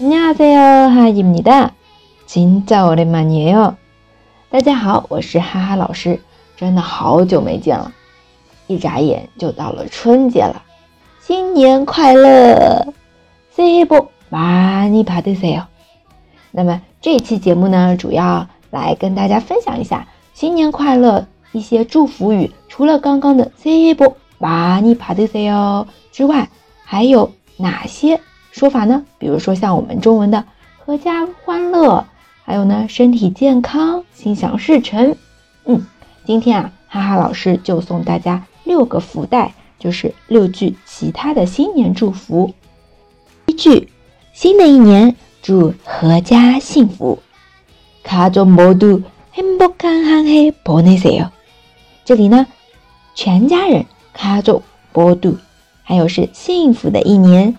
안녕하세요，哈입니 다。 진짜오랜만이에 요。 大家好，我是哈哈老师，真的好久没见了，一眨眼就到了春节了，新年快乐！새해복많이받으세 요。 那么这期节目呢，主要来跟大家分享一下新年快乐一些祝福语。除了刚刚的새해복많이받으세 요之外，还有哪些 说法呢？比如说像我们中文的“阖家欢乐”，还有呢“身体健康、心想事成”。嗯，今天啊，哈哈老师就送大家六个福袋，就是六句其他的新年祝福。一句：新的一年祝阖家幸福。가족모두행복한한해보내세 요。 这里呢，全家人가족모 두。 还有是幸福的一年，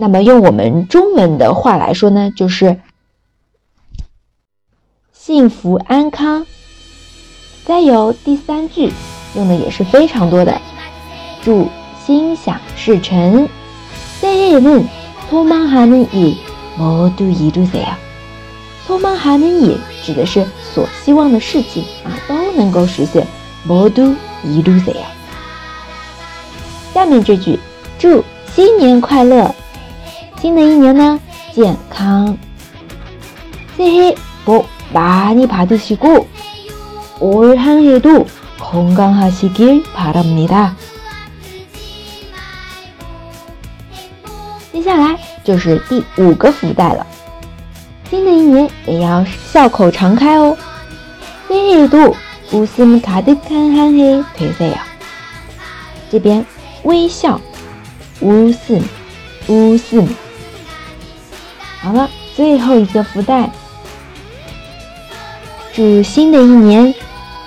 那么用我们中文的话来说呢，就是幸福安康。再有第三句，用的也是非常多的，祝心想事成。새해는소망하는일모두이루세 요。 소망하는 일指的是所希望的事情啊，都能够实现。모두이루세 요。 下面这句。祝新年快乐！ 新的一年呢，健康。새해복많이받으시고올한해도건강하시길바랍니다接下来就是第五个福袋了。新的一年也要笑口常开哦。새해도웃음가득한한해되세 요。 这边微笑。乌四，乌四。 好了，最后一个福袋，祝新的一年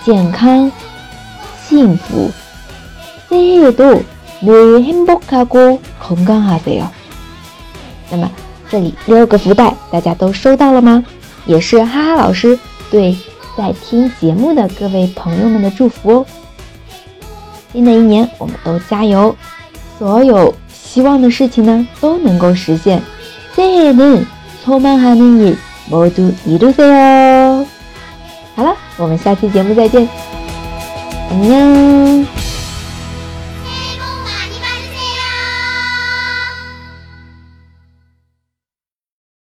健康幸福。새해도늘행복하고건강하세 요。 那么这里六个福袋大家都收到了吗？也是哈哈老师对在听节目的各位朋友们的祝福哦。新的一年我们都加油，所有。希望的事情呢都能够实现。 새해는소망하는일모두이루세 요。 好了，我们下期节目再见，안녕。